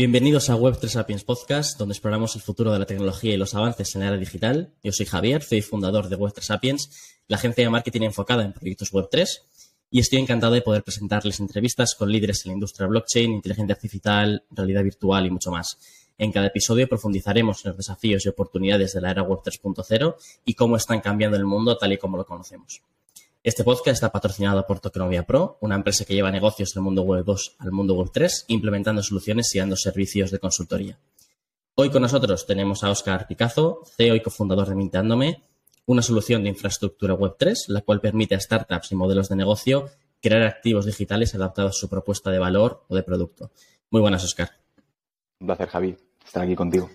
Bienvenidos a Web3 Sapiens Podcast, donde exploramos el futuro de la tecnología y los avances en la era digital. Yo soy Javier, soy fundador de Web3 Sapiens, la agencia de marketing enfocada en proyectos Web3, y estoy encantado de poder presentarles entrevistas con líderes en la industria blockchain, inteligencia artificial, realidad virtual y mucho más. En cada episodio profundizaremos en los desafíos y oportunidades de la era Web 3.0 y cómo están cambiando el mundo tal y como lo conocemos. Este podcast está patrocinado por Tokenovia Pro, una empresa que lleva negocios del mundo Web 2 al mundo Web 3, implementando soluciones y dando servicios de consultoría. Hoy con nosotros tenemos a Oscar Picazo, CEO y cofundador de Minteándome, una solución de infraestructura Web 3, la cual permite a startups y modelos de negocio crear activos digitales adaptados a su propuesta de valor o de producto. Muy buenas, Oscar. Un placer, Javi, estar aquí contigo.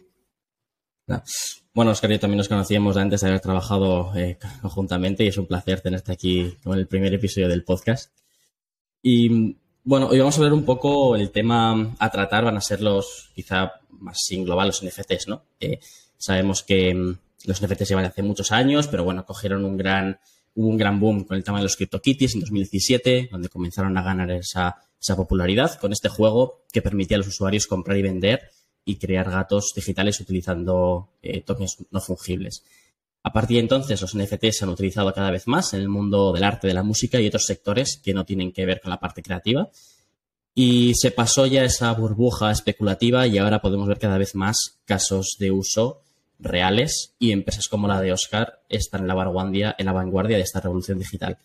Bueno, Oscar, yo también nos conocíamos antes de haber trabajado eh, conjuntamente y es un placer tenerte aquí con el primer episodio del podcast. Y bueno, hoy vamos a ver un poco el tema a tratar, van a ser los quizá más sin global, los NFTs, ¿no? Eh, sabemos que mm, los NFTs llevan hace muchos años, pero bueno, cogieron un gran, hubo un gran boom con el tema de los CryptoKitties en 2017, donde comenzaron a ganar esa, esa popularidad con este juego que permitía a los usuarios comprar y vender y crear gatos digitales utilizando eh, tokens no fungibles. A partir de entonces, los NFTs se han utilizado cada vez más en el mundo del arte, de la música y otros sectores que no tienen que ver con la parte creativa. Y se pasó ya esa burbuja especulativa y ahora podemos ver cada vez más casos de uso reales y empresas como la de Oscar están en la vanguardia, en la vanguardia de esta revolución digital.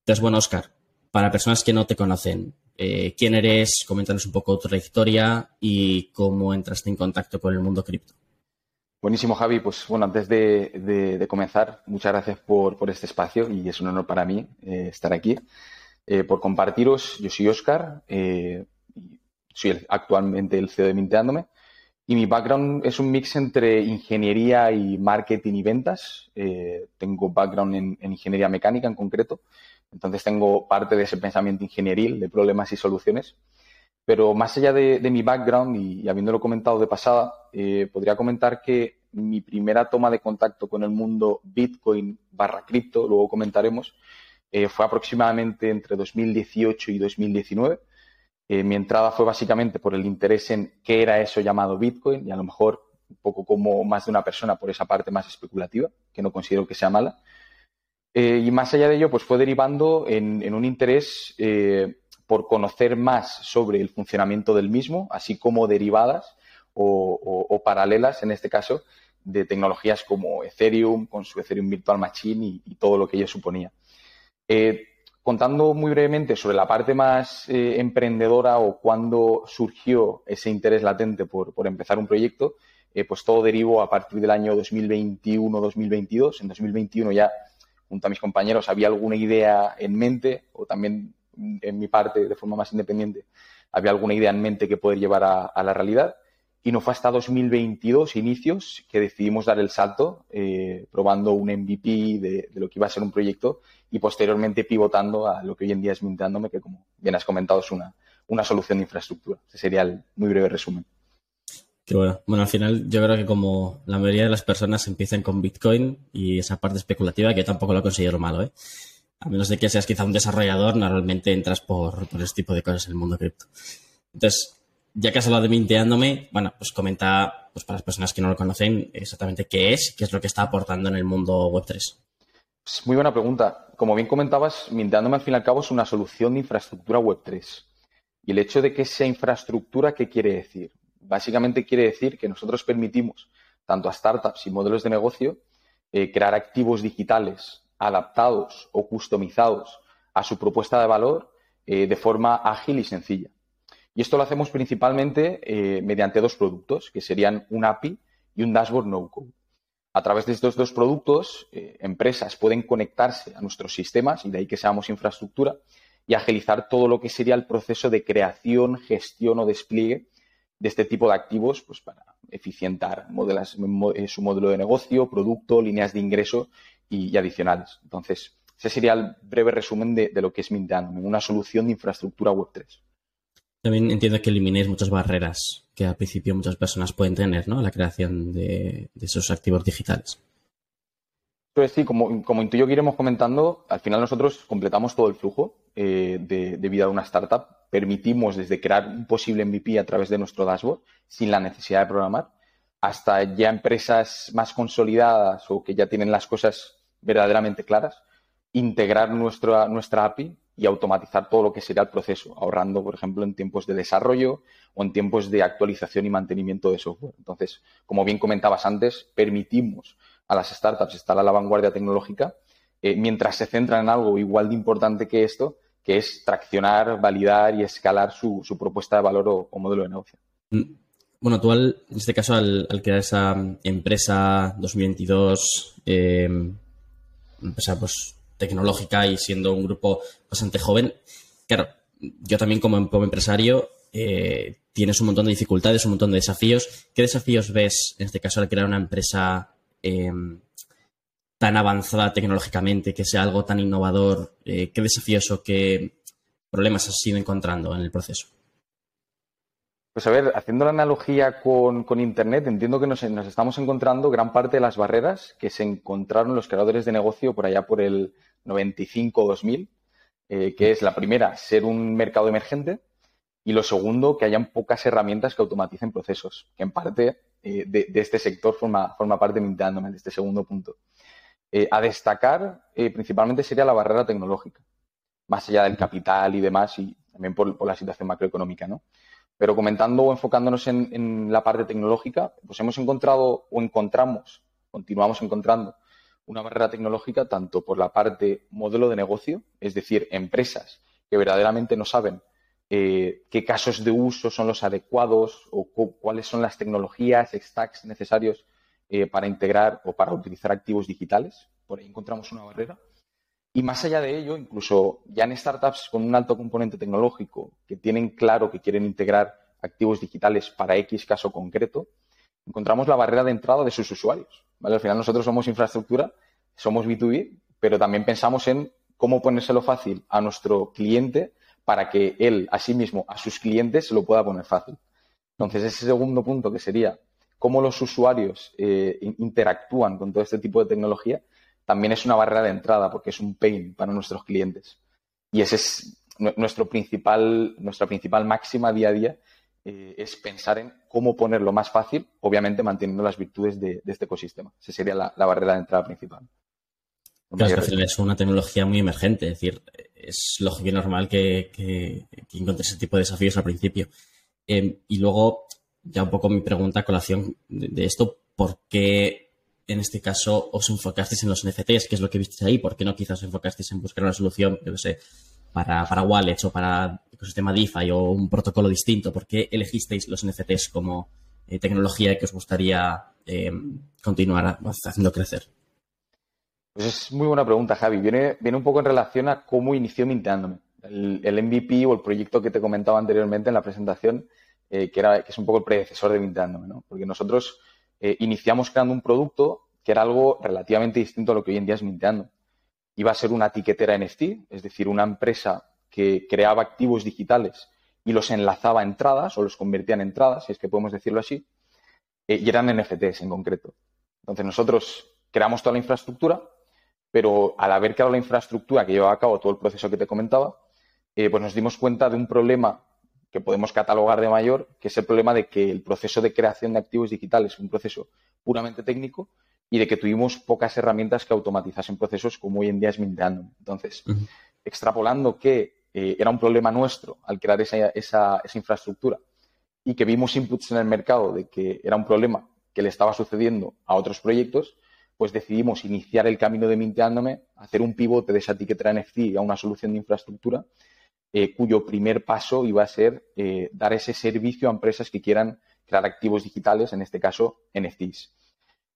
Entonces, bueno, Oscar, para personas que no te conocen, eh, quién eres, coméntanos un poco tu trayectoria y cómo entraste en contacto con el mundo cripto. Buenísimo, Javi. Pues bueno, antes de, comenzar, muchas gracias por, este espacio y es un honor para mí eh, estar aquí. Eh, por compartiros, yo soy Oscar, soy actualmente el CEO de Minteándome y mi background es un mix entre ingeniería y marketing y ventas. tengo background en ingeniería mecánica en concreto entonces tengo parte de ese pensamiento ingenieril de problemas y soluciones. Pero más allá de, mi background y, habiéndolo comentado de pasada, eh, podría comentar que mi primera toma de contacto con el mundo Bitcoin barra cripto, luego comentaremos, eh, fue aproximadamente entre 2018 y 2019. Eh, mi entrada fue básicamente por el interés en qué era eso llamado Bitcoin y a lo mejor un poco como más de una persona por esa parte más especulativa, que no considero que sea mala. Eh, y más allá de ello, pues fue derivando en, un interés eh, por conocer más sobre el funcionamiento del mismo, así como derivadas o, paralelas, en este caso, de tecnologías como Ethereum, con su Ethereum Virtual Machine y, todo lo que ello suponía. Eh, contando muy brevemente sobre la parte más emprendedora o cuándo surgió ese interés latente por, por empezar un proyecto, pues todo derivó a partir del año 2021-2022. En 2021 ya junto a mis compañeros había alguna idea en mente o también en mi parte de forma más independiente había alguna idea en mente que poder llevar a, la realidad. Y no fue hasta 2022, inicios, que decidimos dar el salto, eh, probando un MVP de, lo que iba a ser un proyecto y posteriormente pivotando a lo que hoy en día es Mintándome, que como bien has comentado es una, una solución de infraestructura. Ese sería el muy breve resumen bueno. Al final yo creo que como la mayoría de las personas empiezan con Bitcoin y esa parte especulativa, que yo tampoco lo considero malo, ¿eh? A menos de que seas quizá un desarrollador, normalmente entras por, por este tipo de cosas en el mundo cripto. Entonces, ya que has hablado de minteándome, bueno, pues comenta, pues para las personas que no lo conocen, exactamente qué es, qué es lo que está aportando en el mundo Web3. Pues muy buena pregunta. Como bien comentabas, minteándome al fin y al cabo es una solución de infraestructura Web3. Y el hecho de que sea infraestructura, ¿qué quiere decir? Básicamente quiere decir que nosotros permitimos tanto a startups y modelos de negocio eh, crear activos digitales adaptados o customizados a su propuesta de valor eh, de forma ágil y sencilla. Y esto lo hacemos principalmente eh, mediante dos productos, que serían un API y un dashboard no-code. A través de estos dos productos, empresas pueden conectarse a nuestros sistemas, y de ahí que seamos infraestructura, y agilizar todo lo que sería el proceso de creación, gestión o despliegue de este tipo de activos pues para eficientar modelas, eh, su modelo de negocio, producto, líneas de ingreso y, adicionales. Entonces, ese sería el breve resumen de, lo que es Minteano, una solución de infraestructura Web3. También entiendo que eliminéis muchas barreras que al principio muchas personas pueden tener, ¿no? La creación de, esos activos digitales. Pues sí, como, como intuyo que iremos comentando, al final nosotros completamos todo el flujo eh, de, de, vida de una startup permitimos desde crear un posible MVP a través de nuestro dashboard sin la necesidad de programar, hasta ya empresas más consolidadas o que ya tienen las cosas verdaderamente claras, integrar nuestra, nuestra API y automatizar todo lo que sería el proceso, ahorrando, por ejemplo, en tiempos de desarrollo o en tiempos de actualización y mantenimiento de software. Entonces, como bien comentabas antes, permitimos a las startups estar a la vanguardia tecnológica eh, mientras se centran en algo igual de importante que esto, que es traccionar, validar y escalar su, propuesta de valor o, modelo de negocio. Mm. Bueno, tú en este caso al, crear esa empresa 2022, eh, empresa pues tecnológica y siendo un grupo bastante joven, claro, yo también como, empresario eh, tienes un montón de dificultades, un montón de desafíos. ¿Qué desafíos ves en este caso al crear una empresa em, tan avanzada tecnológicamente, que sea algo tan innovador? Eh, ¿Qué desafíos o qué problemas has ido encontrando en el proceso? Pues a ver, haciendo la analogía con, Internet, entiendo que nos, estamos encontrando gran parte de las barreras que se encontraron los creadores de negocio por allá por el 95-2000, eh, que es la primera, ser un mercado emergente, y lo segundo, que hayan pocas herramientas que automaticen procesos, que en parte eh, de, este sector forma, forma parte de de este segundo punto. Eh, a destacar, principalmente sería la barrera tecnológica, más allá del capital y demás, y también por, por la situación macroeconómica, ¿no? Pero comentando o enfocándonos en, la parte tecnológica, pues hemos encontrado o encontramos, continuamos encontrando una barrera tecnológica tanto por la parte modelo de negocio, es decir, empresas que verdaderamente no saben eh, qué casos de uso son los adecuados o cuáles son las tecnologías, stacks necesarios eh, para integrar o para utilizar activos digitales. Por ahí encontramos una barrera. Y más allá de ello, incluso ya en startups con un alto componente tecnológico que tienen claro que quieren integrar activos digitales para X caso concreto, encontramos la barrera de entrada de sus usuarios. ¿vale? Al final nosotros somos infraestructura, somos B2B, pero también pensamos en cómo ponérselo fácil a nuestro cliente para que él, a sí mismo, a sus clientes, se lo pueda poner fácil. Entonces, ese segundo punto que sería cómo los usuarios eh, interactúan con todo este tipo de tecnología, también es una barrera de entrada porque es un pain para nuestros clientes. Y ese es nuestro principal, nuestra principal máxima día a día, eh, es pensar en cómo ponerlo más fácil, obviamente manteniendo las virtudes de, este ecosistema. Esa sería la, barrera de entrada principal. Claro, es una tecnología muy emergente, es decir, es lógico y normal que, que, encuentres ese tipo de desafíos al principio. Em, y luego, ya un poco mi pregunta a colación de, de esto, ¿por qué en este caso os enfocasteis en los NFTs, que es lo que visteis ahí, ¿por qué no quizás os enfocasteis en buscar una solución, yo sé, para, para wallets o para ecosistema DeFi o un protocolo distinto? ¿Por qué elegisteis los NFTs como eh, tecnología que os gustaría eh, continuar haciendo crecer? Pues es muy buena pregunta, Javi. Viene, viene un poco en relación a cómo inició Minteándome. El, el MVP o el proyecto que te comentaba anteriormente en la presentación, eh, que, era, que es un poco el predecesor de Minteándome, ¿no? Porque nosotros eh, iniciamos creando un producto que era algo relativamente distinto a lo que hoy en día es Minteando. Iba a ser una etiquetera NFT, es decir, una empresa que creaba activos digitales y los enlazaba a entradas o los convertía en entradas, si es que podemos decirlo así, eh, y eran NFTs en concreto. Entonces nosotros creamos toda la infraestructura, pero al haber creado la infraestructura que llevaba a cabo todo el proceso que te comentaba, pues nos dimos cuenta de un problema que podemos catalogar de mayor, que es el problema de que el proceso de creación de activos digitales es un proceso puramente técnico y de que tuvimos pocas herramientas que automatizasen procesos como hoy en día es Minteando. Entonces, extrapolando que eh, era un problema nuestro al crear esa, esa, infraestructura y que vimos inputs en el mercado de que era un problema que le estaba sucediendo a otros proyectos, pues decidimos iniciar el camino de Minteándome, hacer un pivote de esa etiqueta NFT a una solución de infraestructura eh, cuyo primer paso iba a ser eh, dar ese servicio a empresas que quieran crear activos digitales, en este caso NFTs.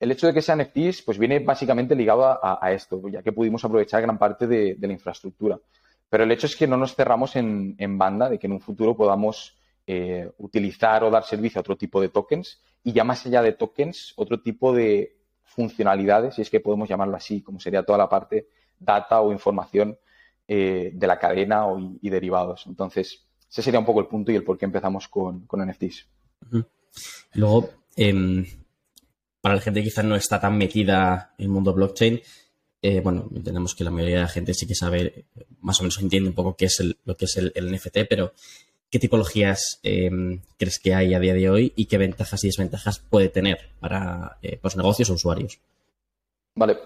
El hecho de que sean NFTs pues viene básicamente ligado a, esto, ya que pudimos aprovechar gran parte de, la infraestructura. Pero el hecho es que no nos cerramos en, banda, de que en un futuro podamos eh, utilizar o dar servicio a otro tipo de tokens y ya más allá de tokens, otro tipo de funcionalidades, si es que podemos llamarlo así, como sería toda la parte data o información eh, de la cadena y, derivados. Entonces, ese sería un poco el punto y el por qué empezamos con, NFTs. Luego, em, para la gente que quizás no está tan metida en el mundo blockchain, eh, bueno, entendemos que la mayoría de la gente sí que sabe, más o menos entiende un poco qué es lo que es el, NFT, pero ¿qué tipologías em, crees que hay a día de hoy y qué ventajas y desventajas puede tener para los pues, negocios o usuarios? Vale.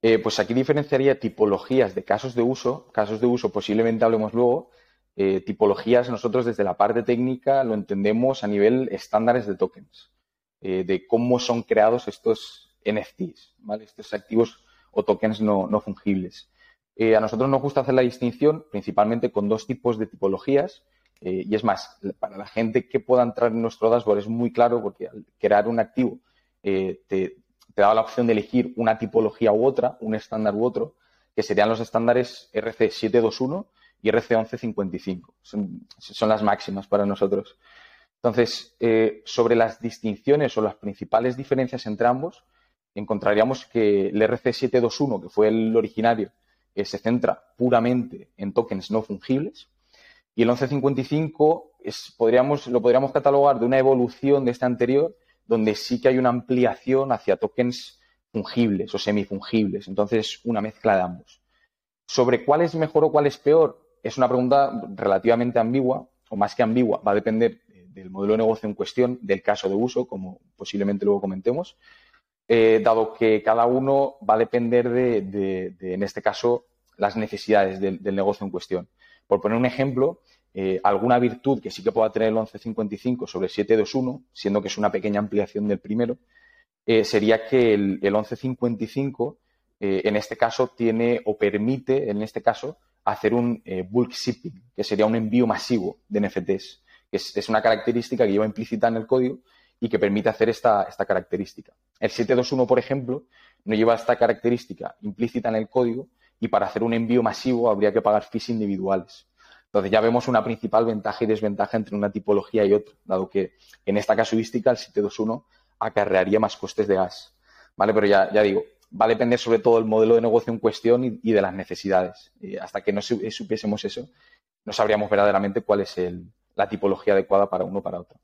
Eh, pues aquí diferenciaría tipologías de casos de uso. Casos de uso posiblemente hablemos luego. Eh, tipologías nosotros desde la parte técnica lo entendemos a nivel estándares de tokens, eh, de cómo son creados estos NFTs, ¿vale? estos activos o tokens no, fungibles. a nosotros nos gusta hacer la distinción principalmente con dos tipos de tipologías. y es más, para la gente que pueda entrar en nuestro dashboard es muy claro porque al crear un activo te, te daba la opción de elegir una tipología u otra, un estándar u otro, que serían los estándares RC721 y RC1155. Son, son las máximas para nosotros. Entonces, eh, sobre las distinciones o las principales diferencias entre ambos, encontraríamos que el RC721, que fue el originario, que se centra puramente en tokens no fungibles, y el 1155 es, lo podríamos catalogar de una evolución de este anterior, donde sí que hay una ampliación hacia tokens fungibles o semifungibles. Entonces, una mezcla de ambos. Sobre cuál es mejor o cuál es peor, es una pregunta relativamente ambigua, o más que ambigua, va a depender del modelo de negocio en cuestión, del caso de uso, como posiblemente luego comentemos, eh, dado que cada uno va a depender de, en este caso, las necesidades del negocio en cuestión. Por poner un ejemplo, eh, alguna virtud que sí que pueda tener el 1155 sobre el 721, siendo que es una pequeña ampliación del primero, eh, sería que el, 1155 eh, en este caso tiene o permite, en este caso, hacer un bulk shipping, que sería un envío masivo de NFTs, que es, una característica que lleva implícita en el código y que permite hacer esta, esta característica. El 721, por ejemplo, no lleva esta característica implícita en el código y para hacer un envío masivo habría que pagar fees individuales. Entonces ya vemos una principal ventaja y desventaja entre una tipología y otra, dado que en esta casuística el 721 acarrearía más costes de gas. ¿Vale? Pero ya, ya digo, va a depender sobre todo del modelo de negocio en cuestión y, de las necesidades. hasta que no supiésemos eso, no sabríamos verdaderamente cuál es la tipología adecuada para uno o para otro.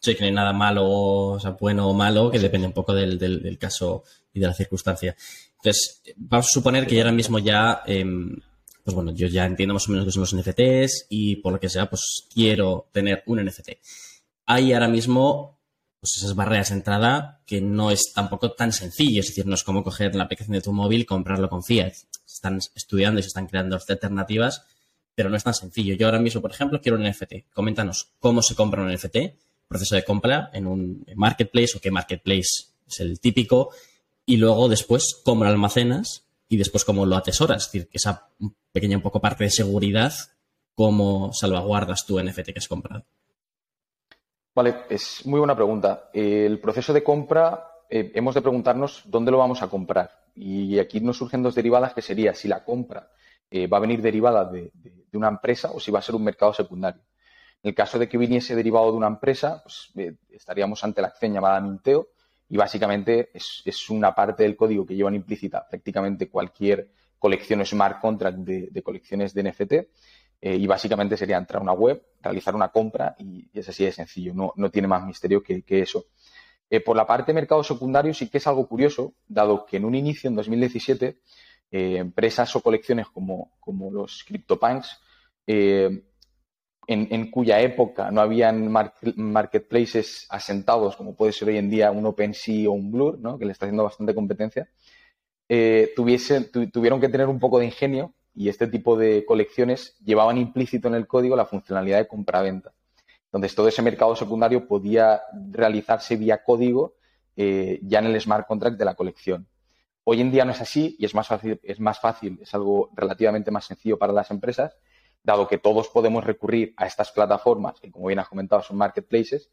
Sí, que no hay nada malo, sea, bueno o malo, que depende un poco del, caso y de la circunstancia. Entonces, vamos a suponer que ahora mismo ya em, pues bueno, yo ya entiendo más o menos qué son los NFTs y por lo que sea, pues quiero tener un NFT. Hay ahora mismo pues esas barreras de entrada que no es tampoco tan sencillo, es decir, no es como coger la aplicación de tu móvil comprarlo con fiat. Están estudiando y se están creando alternativas, pero no es tan sencillo. Yo ahora mismo, por ejemplo, quiero un NFT. Coméntanos cómo se compra un NFT, proceso de compra en un marketplace o qué marketplace es el típico, y luego después cómo lo almacenas y después cómo lo atesoras. Es decir, que esa pequeña un poco parte de seguridad, cómo salvaguardas tu NFT que has comprado. Vale, es muy buena pregunta. El proceso de compra, eh, hemos de preguntarnos dónde lo vamos a comprar. Y aquí nos surgen dos derivadas que sería si la compra eh, va a venir derivada de, una empresa o si va a ser un mercado secundario. En el caso de que viniese derivado de una empresa, pues, eh, estaríamos ante la acción llamada Minteo y básicamente es, es, una parte del código que llevan implícita prácticamente cualquier colección smart contract de, colecciones de NFT. Eh, y básicamente sería entrar a una web, realizar una compra y, es así de sencillo, no, no tiene más misterio que, eso. Eh, por la parte de mercado secundario sí que es algo curioso, dado que en un inicio, en 2017, eh, empresas o colecciones como, como los CryptoPunks, en, cuya época no habían marketplaces asentados, como puede ser hoy en día un OpenSea o un Blur, ¿no? que le está haciendo bastante competencia, eh, tuvieron que tener un poco de ingenio y este tipo de colecciones llevaban implícito en el código la funcionalidad de compra-venta. Entonces, todo ese mercado secundario podía realizarse vía código eh, ya en el smart contract de la colección. Hoy en día no es así y es más fácil, es más fácil, es algo relativamente más sencillo para las empresas, dado que todos podemos recurrir a estas plataformas, que como bien has comentado son marketplaces,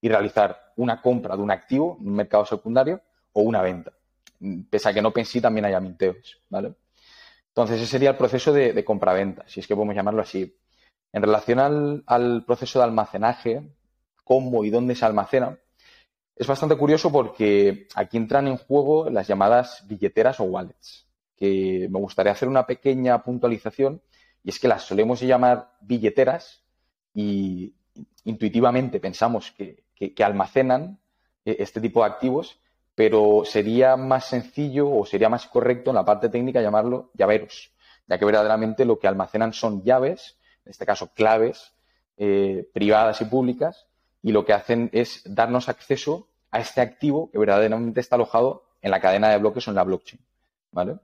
y realizar una compra de un activo en un mercado secundario o una venta pese a que no pensé, también haya minteos, ¿vale? Entonces, ese sería el proceso de, de compraventa, si es que podemos llamarlo así. En relación al, proceso de almacenaje, cómo y dónde se almacena, es bastante curioso porque aquí entran en juego las llamadas billeteras o wallets, que me gustaría hacer una pequeña puntualización, y es que las solemos llamar billeteras y intuitivamente pensamos que almacenan eh, este tipo de activos, pero sería más sencillo o sería más correcto en la parte técnica llamarlo llaveros, ya que verdaderamente lo que almacenan son llaves, en este caso claves, eh, privadas y públicas, y lo que hacen es darnos acceso a este activo que verdaderamente está alojado en la cadena de bloques o en la blockchain. ¿vale?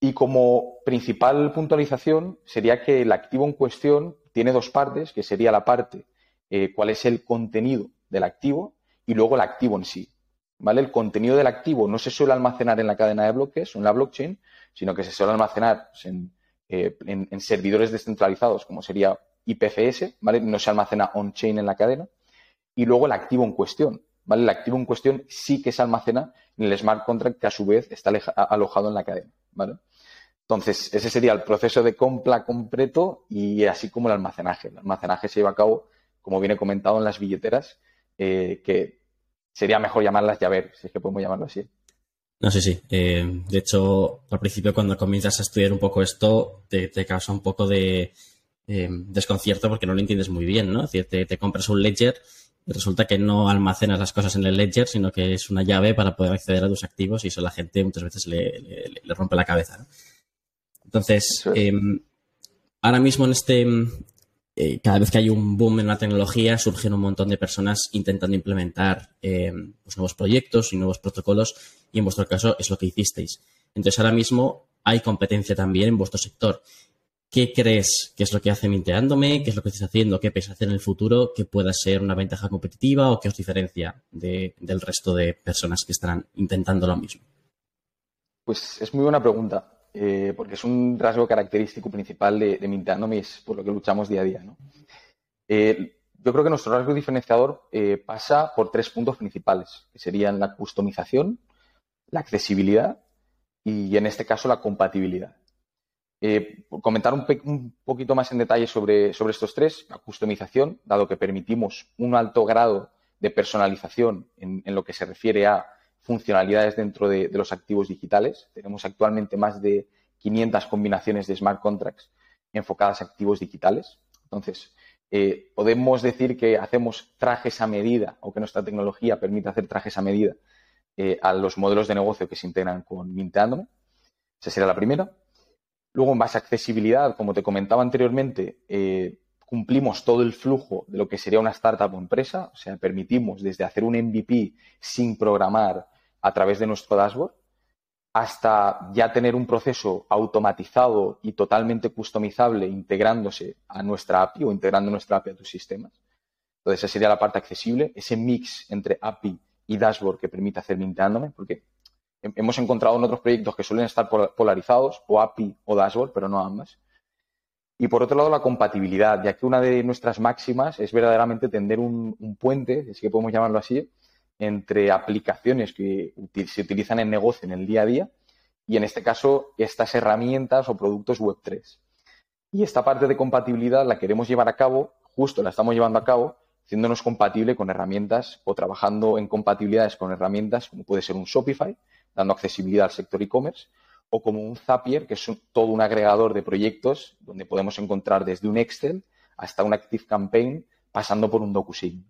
Y como principal puntualización sería que el activo en cuestión tiene dos partes, que sería la parte eh, cuál es el contenido del activo y luego el activo en sí. ¿Vale? El contenido del activo no se suele almacenar en la cadena de bloques o en la blockchain, sino que se suele almacenar pues, eh, en, servidores descentralizados, como sería IPFS, ¿vale? No se almacena on-chain en la cadena. Y luego el activo en cuestión, ¿vale? El activo en cuestión sí que se almacena en el smart contract que a su vez está alojado en la cadena, ¿vale? Entonces, ese sería el proceso de compra completo y así como el almacenaje. El almacenaje se lleva a cabo, como viene comentado, en las billeteras, eh, que sería mejor llamarlas llaver, si es que podemos llamarlo así. No sí, sí. Eh, de hecho, al principio cuando comienzas a estudiar un poco esto, te, causa un poco de eh, desconcierto porque no lo entiendes muy bien, ¿no? Es decir, te, compras un ledger y resulta que no almacenas las cosas en el ledger, sino que es una llave para poder acceder a tus activos y eso a la gente muchas veces le, rompe la cabeza. Entonces, em, ahora mismo en este, eh, cada vez que hay un boom en la tecnología, surgen un montón de personas intentando implementar eh, pues, nuevos proyectos y nuevos protocolos, y en vuestro caso es lo que hicisteis. Entonces, ahora mismo hay competencia también en vuestro sector. ¿Qué crees que es lo que hace Minteándome? ¿Qué es lo que estáis haciendo? ¿Qué pensáis hacer en el futuro que pueda ser una ventaja competitiva o qué os diferencia del resto de personas que estarán intentando lo mismo? Pues es muy buena pregunta. Eh, porque es un rasgo característico principal de, de Minteándome y es por lo que luchamos día a día. Eh, yo creo que nuestro rasgo diferenciador eh, pasa por tres puntos principales, que serían la customización, la accesibilidad y, en este caso, la compatibilidad. Comentar un, poquito más en detalle sobre, estos tres, la customización, dado que permitimos un alto grado de personalización en lo que se refiere a funcionalidades dentro de, los activos digitales. Tenemos actualmente más de 500 combinaciones de smart contracts enfocadas a activos digitales. Entonces, eh, podemos decir que hacemos trajes a medida o que nuestra tecnología permite hacer trajes a medida eh, a los modelos de negocio que se integran con Minteándome. Esa sería la primera. Luego, en base a accesibilidad, como te comentaba anteriormente, eh, cumplimos todo el flujo de lo que sería una startup o empresa, o sea, permitimos desde hacer un MVP sin programar a través de nuestro dashboard hasta ya tener un proceso automatizado y totalmente customizable integrándose a nuestra API o integrando nuestra API a tus sistemas. Entonces, esa sería la parte accesible, ese mix entre API y dashboard que permite hacer mintándome, porque hemos encontrado en otros proyectos que suelen estar polarizados, o API o dashboard, pero no ambas. Y por otro lado, la compatibilidad, ya que una de nuestras máximas es verdaderamente tender un, puente, si que podemos llamarlo así, entre aplicaciones que se utilizan en negocio en el día a día y en este caso estas herramientas o productos Web3. Y esta parte de compatibilidad la queremos llevar a cabo, justo la estamos llevando a cabo, haciéndonos compatible con herramientas o trabajando en compatibilidades con herramientas como puede ser un Shopify, dando accesibilidad al sector e-commerce, o como un Zapier, que es todo un agregador de proyectos donde podemos encontrar desde un Excel hasta un Active Campaign, pasando por un DocuSign.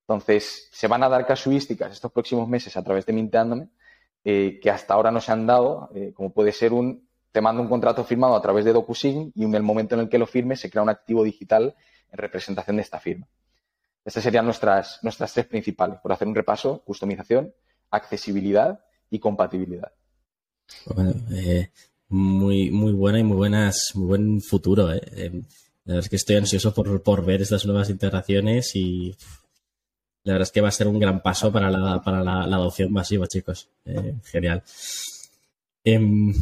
Entonces, se van a dar casuísticas estos próximos meses a través de Minteándome eh, que hasta ahora no se han dado, eh, como puede ser un, te mando un contrato firmado a través de DocuSign y en el momento en el que lo firme se crea un activo digital en representación de esta firma. Estas serían nuestras, nuestras tres principales, por hacer un repaso, customización, accesibilidad y compatibilidad. Eh, muy, muy buena y muy buenas, muy buen futuro. Eh. Eh, la verdad es que estoy ansioso por, ver estas nuevas integraciones y la verdad es que va a ser un gran paso para la, para la, adopción masiva, chicos. genial. Em,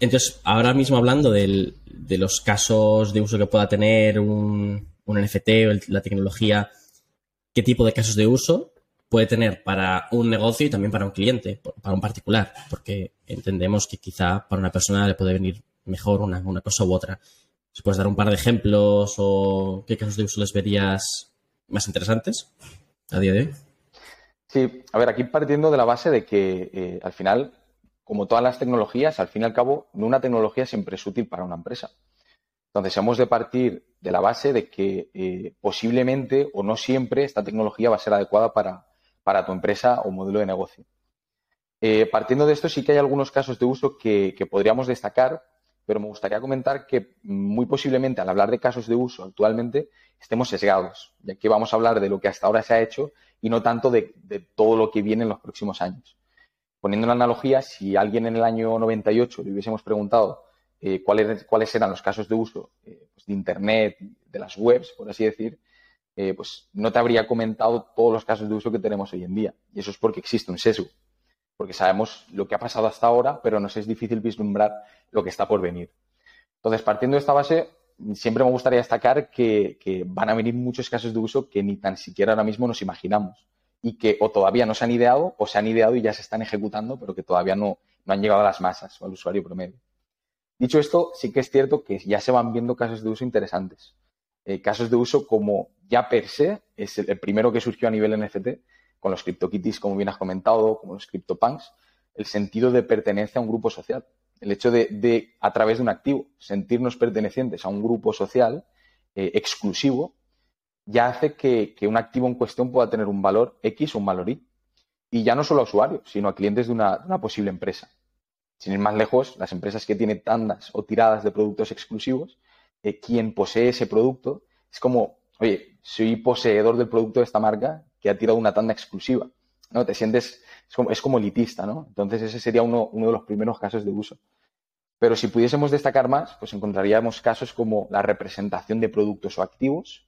entonces, ahora mismo hablando de los casos de uso que pueda tener un, un NFT o la tecnología, ¿qué tipo de casos de uso puede tener para un negocio y también para un cliente, para un particular, porque entendemos que quizá para una persona le puede venir mejor una, una cosa u otra. ¿Se puedes dar un par de ejemplos o qué casos de uso les verías más interesantes a día de hoy? Sí, a ver, aquí partiendo de la base de que eh, al final, como todas las tecnologías, al fin y al cabo, una tecnología siempre es útil para una empresa. Entonces, hemos de partir de la base de que eh, posiblemente o no siempre esta tecnología va a ser adecuada para, para tu empresa o modelo de negocio. Eh, partiendo de esto, sí que hay algunos casos de uso que, podríamos destacar, pero me gustaría comentar que muy posiblemente al hablar de casos de uso actualmente estemos sesgados, ya que vamos a hablar de lo que hasta ahora se ha hecho y no tanto de, todo lo que viene en los próximos años. Poniendo una analogía, si alguien en el año 98 le hubiésemos preguntado eh, cuáles, eran los casos de uso eh, pues, de Internet, de las webs, por así decir, pues no te habría comentado todos los casos de uso que tenemos hoy en día. Y eso es porque existe un sesgo porque sabemos lo que ha pasado hasta ahora, pero nos es difícil vislumbrar lo que está por venir. Entonces, partiendo de esta base, siempre me gustaría destacar que, van a venir muchos casos de uso que ni tan siquiera ahora mismo nos imaginamos y que o todavía no se han ideado o se han ideado y ya se están ejecutando, pero que todavía no, han llegado a las masas o al usuario promedio. Dicho esto, sí que es cierto que ya se van viendo casos de uso interesantes. Eh, casos de uso como ya per se, es el primero que surgió a nivel NFT, con los CryptoKitties, como bien has comentado, como los CryptoPunks, el sentido de pertenencia a un grupo social. El hecho de, a través de un activo, sentirnos pertenecientes a un grupo social eh, exclusivo, ya hace que, un activo en cuestión pueda tener un valor X o un valor Y. Y ya no solo a usuarios, sino a clientes de una, posible empresa. Sin ir más lejos, las empresas que tienen tandas o tiradas de productos exclusivos, eh, quien posee ese producto es como, oye, soy poseedor del producto de esta marca, que ha tirado una tanda exclusiva, ¿no? Te sientes, es como, elitista, ¿no? Entonces ese sería uno, de los primeros casos de uso. Pero si pudiésemos destacar más, pues encontraríamos casos como la representación de productos o activos,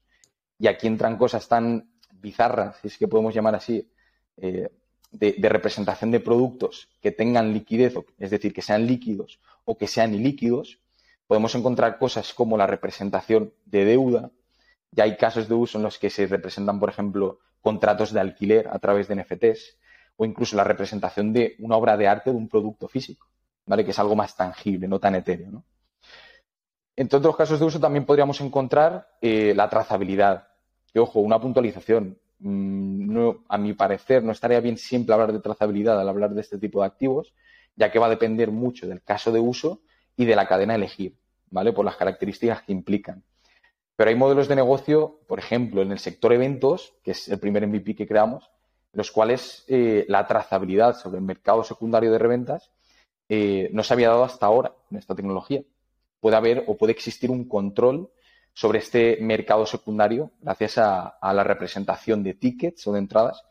y aquí entran cosas tan bizarras, si es que podemos llamar así, eh, de, de, representación de productos que tengan liquidez, es decir, que sean líquidos o que sean ilíquidos, podemos encontrar cosas como la representación de deuda. Ya hay casos de uso en los que se representan, por ejemplo, contratos de alquiler a través de NFTs o incluso la representación de una obra de arte de un producto físico, ¿vale? Que es algo más tangible, no tan etéreo, ¿no? Entre otros casos de uso también podríamos encontrar eh, la trazabilidad. Que, ojo, una puntualización. Mm, a mi parecer, no estaría bien siempre hablar de trazabilidad al hablar de este tipo de activos, ya que va a depender mucho del caso de uso y de la cadena elegir, ¿vale? Por las características que implican. Pero hay modelos de negocio, por ejemplo, en el sector eventos, que es el primer MVP que creamos, los cuales eh, la trazabilidad sobre el mercado secundario de reventas eh, no se había dado hasta ahora en esta tecnología. Puede haber o puede existir un control sobre este mercado secundario gracias a, la representación de tickets o de entradas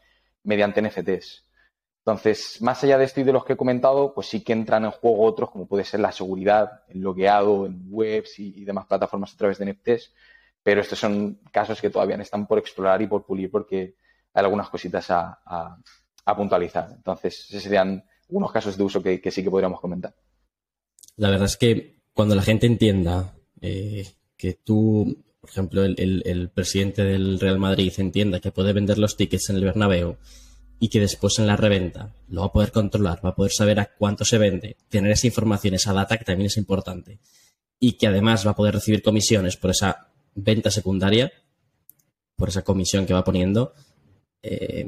mediante NFTs. Entonces, más allá de esto y de los que he comentado, pues sí que entran en juego otros, como puede ser la seguridad, el logueado en webs y, demás plataformas a través de NFTs, pero estos son casos que todavía están por explorar y por pulir porque hay algunas cositas a, puntualizar. Entonces, esos serían unos casos de uso que, sí que podríamos comentar. La verdad es que cuando la gente entienda eh, que tú, por ejemplo, el, presidente del Real Madrid entienda que puede vender los tickets en el Bernabéu y que después en la reventa lo va a poder controlar, va a poder saber a cuánto se vende, tener esa información, esa data que también es importante y que además va a poder recibir comisiones por esa venta secundaria, por esa comisión que va poniendo, eh,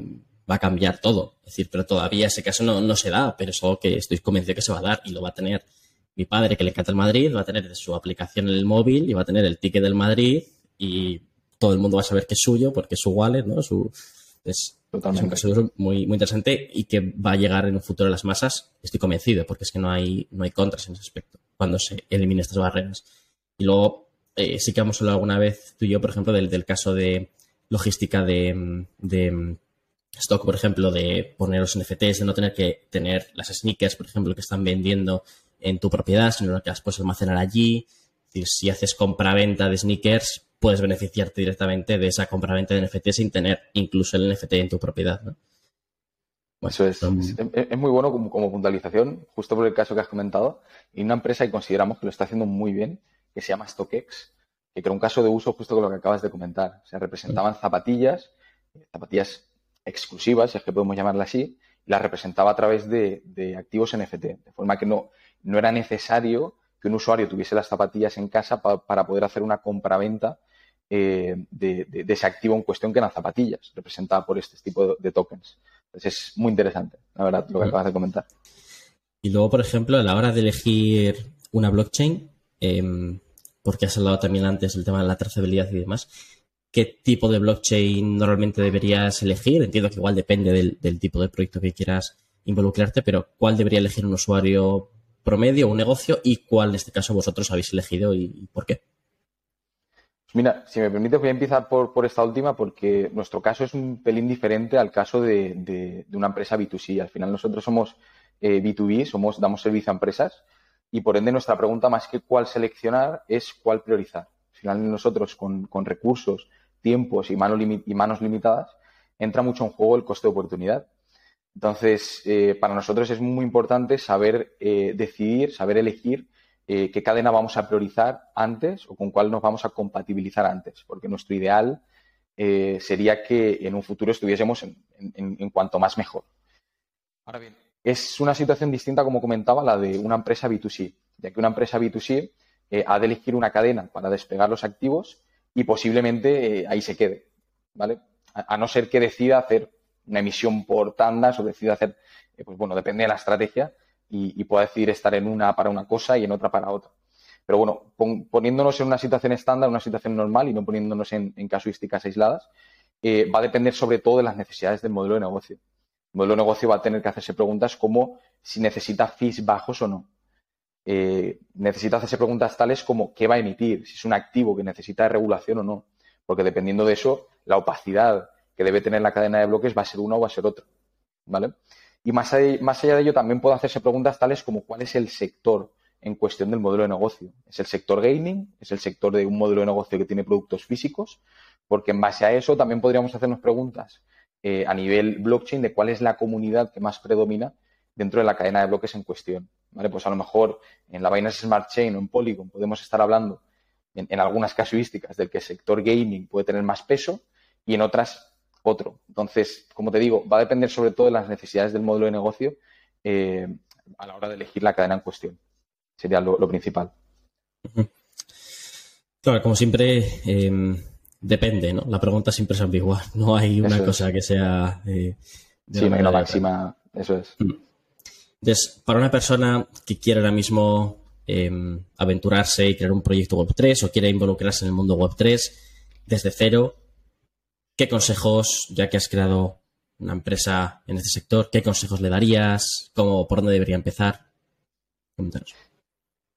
va a cambiar todo. Es decir, pero todavía ese caso no, se da, pero es algo que estoy convencido que se va a dar y lo va a tener mi padre que le encanta el Madrid, va a tener su aplicación en el móvil y va a tener el ticket del Madrid y todo el mundo va a saber que es suyo porque es su wallet, ¿no? Su, es, un caso muy, muy interesante y que va a llegar en un futuro a las masas, estoy convencido, porque es que no hay, no hay contras en ese aspecto cuando se eliminen estas barreras. Y luego eh, sí que hemos hablado alguna vez tú y yo, por ejemplo, del, caso de logística de, stock, por ejemplo, de poner los NFTs, de no tener que tener las sneakers, por ejemplo, que están vendiendo en tu propiedad, sino que las puedes almacenar allí. Es decir, si haces compra-venta de sneakers, puedes beneficiarte directamente de esa compra-venta de NFT sin tener incluso el NFT en tu propiedad. ¿no? Eso es, es, muy bueno como, como, puntualización, justo por el caso que has comentado, y una empresa que consideramos que lo está haciendo muy bien que se llama StockX, que era un caso de uso justo con lo que acabas de comentar. Se representaban zapatillas, zapatillas exclusivas, si es que podemos llamarla así, y las representaba a través de, activos NFT, de forma que no, no era necesario que un usuario tuviese las zapatillas en casa para poder hacer una compraventa eh, de, ese activo en cuestión que eran zapatillas, representada por este tipo de, tokens. Entonces es muy interesante, la verdad, lo que acabas de comentar. Y luego, por ejemplo, a la hora de elegir una blockchain, em, porque has hablado también antes del tema de la trazabilidad y demás, qué tipo de blockchain normalmente deberías elegir. Entiendo que igual depende del, tipo de proyecto que quieras involucrarte, pero ¿cuál debería elegir un usuario promedio, un negocio y cuál en este caso vosotros habéis elegido y, por qué? Pues mira, si me permite, voy a empezar por, esta última porque nuestro caso es un pelín diferente al caso de, una empresa B2C. Al final nosotros somos B2B, eh, somos, damos servicio a empresas y por ende nuestra pregunta más que cuál seleccionar es cuál priorizar. Al final nosotros con, recursos, tiempos y manos, y manos limitadas entra mucho en juego el coste de oportunidad. Entonces, eh, para nosotros es muy importante saber eh, decidir, saber elegir eh, qué cadena vamos a priorizar antes o con cuál nos vamos a compatibilizar antes, porque nuestro ideal sería que en un futuro estuviésemos en, en cuanto más mejor. Ahora bien, es una situación distinta, como comentaba, la de una empresa B2C, ya que una empresa B2C eh, ha de elegir una cadena para despegar los activos y posiblemente ahí se quede, ¿vale? A, no ser que decida hacer una emisión por tandas o decida hacer, eh, pues bueno, depende de la estrategia y, pueda decidir estar en una para una cosa y en otra para otra. Pero bueno, poniéndonos en una situación estándar, una situación normal y no poniéndonos en, en casuísticas aisladas, va a depender sobre todo de las necesidades del modelo de negocio modelo de negocio va a tener que hacerse preguntas como si necesita fees bajos o no. Eh, necesita hacerse preguntas tales como qué va a emitir, si es un activo que necesita regulación o no. Porque dependiendo de eso, la opacidad que debe tener la cadena de bloques va a ser una o va a ser otra. ¿Vale? Y más allá, de ello, también puede hacerse preguntas tales como cuál es el sector en cuestión del modelo de negocio. ¿Es el sector gaming? ¿Es el sector de un modelo de negocio que tiene productos físicos? Porque en base a eso también podríamos hacernos preguntas eh, a nivel blockchain de cuál es la comunidad que más predomina dentro de la cadena de bloques en cuestión. ¿vale? Pues a lo mejor en la Binance Smart Chain o en Polygon podemos estar hablando en, algunas casuísticas del que el sector gaming puede tener más peso y en otras otro. Entonces, como te digo, va a depender sobre todo de las necesidades del modelo de negocio eh, a la hora de elegir la cadena en cuestión. Sería lo, principal. Claro, como siempre, em, Depende, ¿no? La pregunta siempre es ambigua. No hay una cosa que sea. Eh, sí, hay una máxima. Eso es. Entonces, para una persona que quiere ahora mismo em, aventurarse y crear un proyecto Web3 o quiere involucrarse en el mundo Web3 desde cero, ¿qué consejos, ya que has creado una empresa en este sector, qué consejos le darías? ¿Cómo, ¿Por dónde debería empezar? Coméntanos.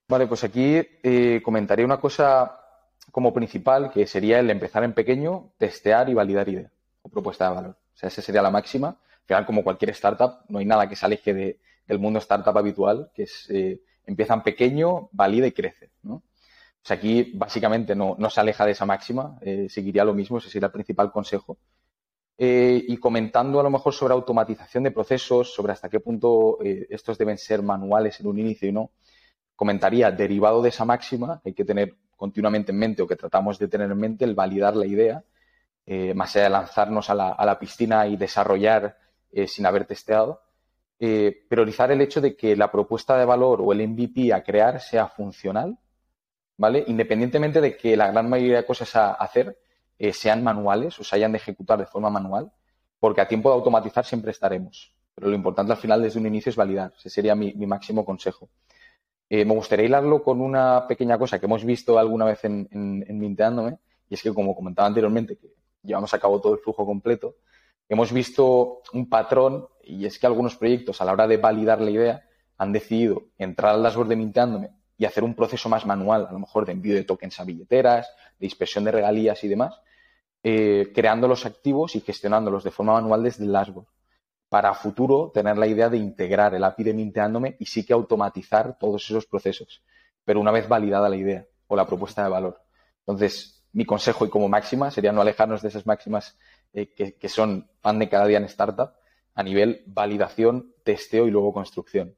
Vale, pues aquí eh, comentaría una cosa como principal, que sería el empezar en pequeño, testear y validar idea o propuesta de valor. O sea, esa sería la máxima. Al final, como cualquier startup, no hay nada que se aleje de, del mundo startup habitual, que es eh, empieza en pequeño, valida y crece. ¿no? Sea, aquí básicamente no, se aleja de esa máxima, eh, seguiría lo mismo, ese sería el principal consejo. Eh, y comentando a lo mejor sobre automatización de procesos, sobre hasta qué punto estos deben ser manuales en un inicio y no, comentaría, derivado de esa máxima, hay que tener continuamente en mente o que tratamos de tener en mente el validar la idea, eh, más allá de lanzarnos a la, piscina y desarrollar eh, sin haber testeado, eh, priorizar el hecho de que la propuesta de valor o el MVP a crear sea funcional, ¿vale? Independientemente de que la gran mayoría de cosas a hacer sean manuales o se hayan de ejecutar de forma manual, porque a tiempo de automatizar siempre estaremos. Pero lo importante al final desde un inicio es validar. Ese sería mi máximo consejo. Eh, me gustaría hilarlo con una pequeña cosa que hemos visto alguna vez en, Minteándome, y es que, como comentaba anteriormente, que llevamos a cabo todo el flujo completo, hemos visto un patrón, y es que algunos proyectos, a la hora de validar la idea, han decidido entrar al dashboard de Minteándome y hacer un proceso más manual, a lo mejor de envío de tokens a billeteras, de dispersión de regalías y demás, eh, creando los activos y gestionándolos de forma manual desde el dashboard para futuro tener la idea de integrar el API de Minteándome y sí que automatizar todos esos procesos, pero una vez validada la idea o la propuesta de valor. Entonces, mi consejo y como máxima sería no alejarnos de esas máximas eh, que, son pan de cada día en startup a nivel validación, testeo y luego construcción.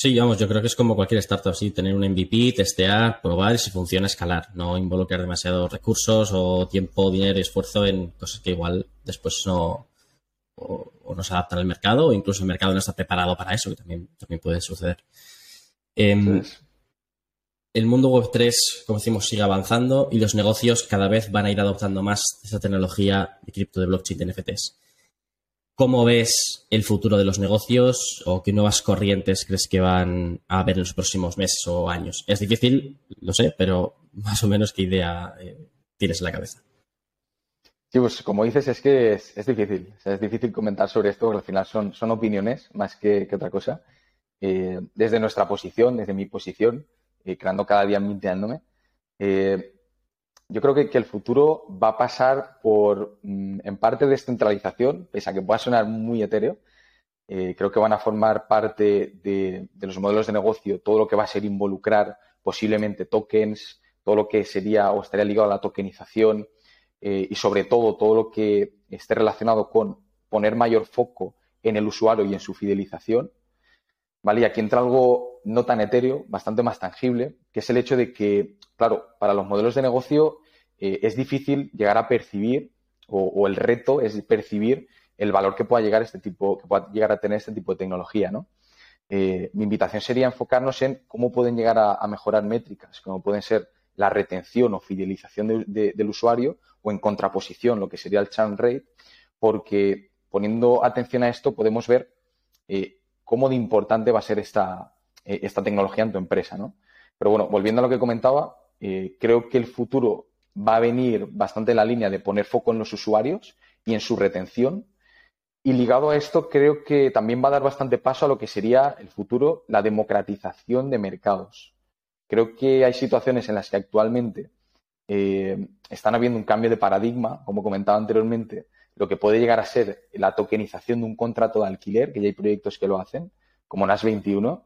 Sí, vamos, yo creo que es como cualquier startup, sí, tener un MVP, testear, probar y si funciona escalar, no involucrar demasiados recursos o tiempo, dinero y esfuerzo en cosas que igual después no, o, no se adaptan al mercado o incluso el mercado no está preparado para eso, que también, también puede suceder. Em, el mundo web 3, como decimos, sigue avanzando y los negocios cada vez van a ir adoptando más esa tecnología de cripto, de blockchain, de NFTs. ¿Cómo ves el futuro de los negocios o qué nuevas corrientes crees que van a haber en los próximos meses o años? Es difícil, lo sé, pero más o menos qué idea eh, tienes en la cabeza. Sí, pues como dices, es que es, difícil. es difícil comentar sobre esto porque al final son, son opiniones más que, otra cosa. Eh, desde nuestra posición, desde mi posición, eh, creando cada día minteándome, eh, yo creo que, el futuro va a pasar por, mm, en parte, descentralización, pese a que pueda sonar muy etéreo. creo que van a formar parte de, de los modelos de negocio todo lo que va a ser involucrar posiblemente tokens, todo lo que sería o estaría ligado a la tokenización, eh, y sobre todo todo lo que esté relacionado con poner mayor foco en el usuario y en su fidelización. ¿Vale? Y aquí entra algo no tan etéreo, bastante más tangible, que es el hecho de que, claro, para los modelos de negocio eh, es difícil llegar a percibir, o, el reto es percibir el valor que pueda llegar este tipo, que pueda llegar a tener este tipo de tecnología, ¿no? Eh, mi invitación sería enfocarnos en cómo pueden llegar a, mejorar métricas, como pueden ser la retención o fidelización del usuario o en contraposición lo que sería el churn rate, porque poniendo atención a esto podemos ver eh, cómo de importante va a ser esta, esta tecnología en tu empresa. ¿no? Pero bueno, volviendo a lo que comentaba, eh, creo que el futuro va a venir bastante en la línea de poner foco en los usuarios y en su retención. Y ligado a esto, creo que también va a dar bastante paso a lo que sería el futuro, la democratización de mercados. Creo que hay situaciones en las que actualmente eh, están habiendo un cambio de paradigma, como comentaba anteriormente, lo que puede llegar a ser la tokenización de un contrato de alquiler, que ya hay proyectos que lo hacen, como NAS 21,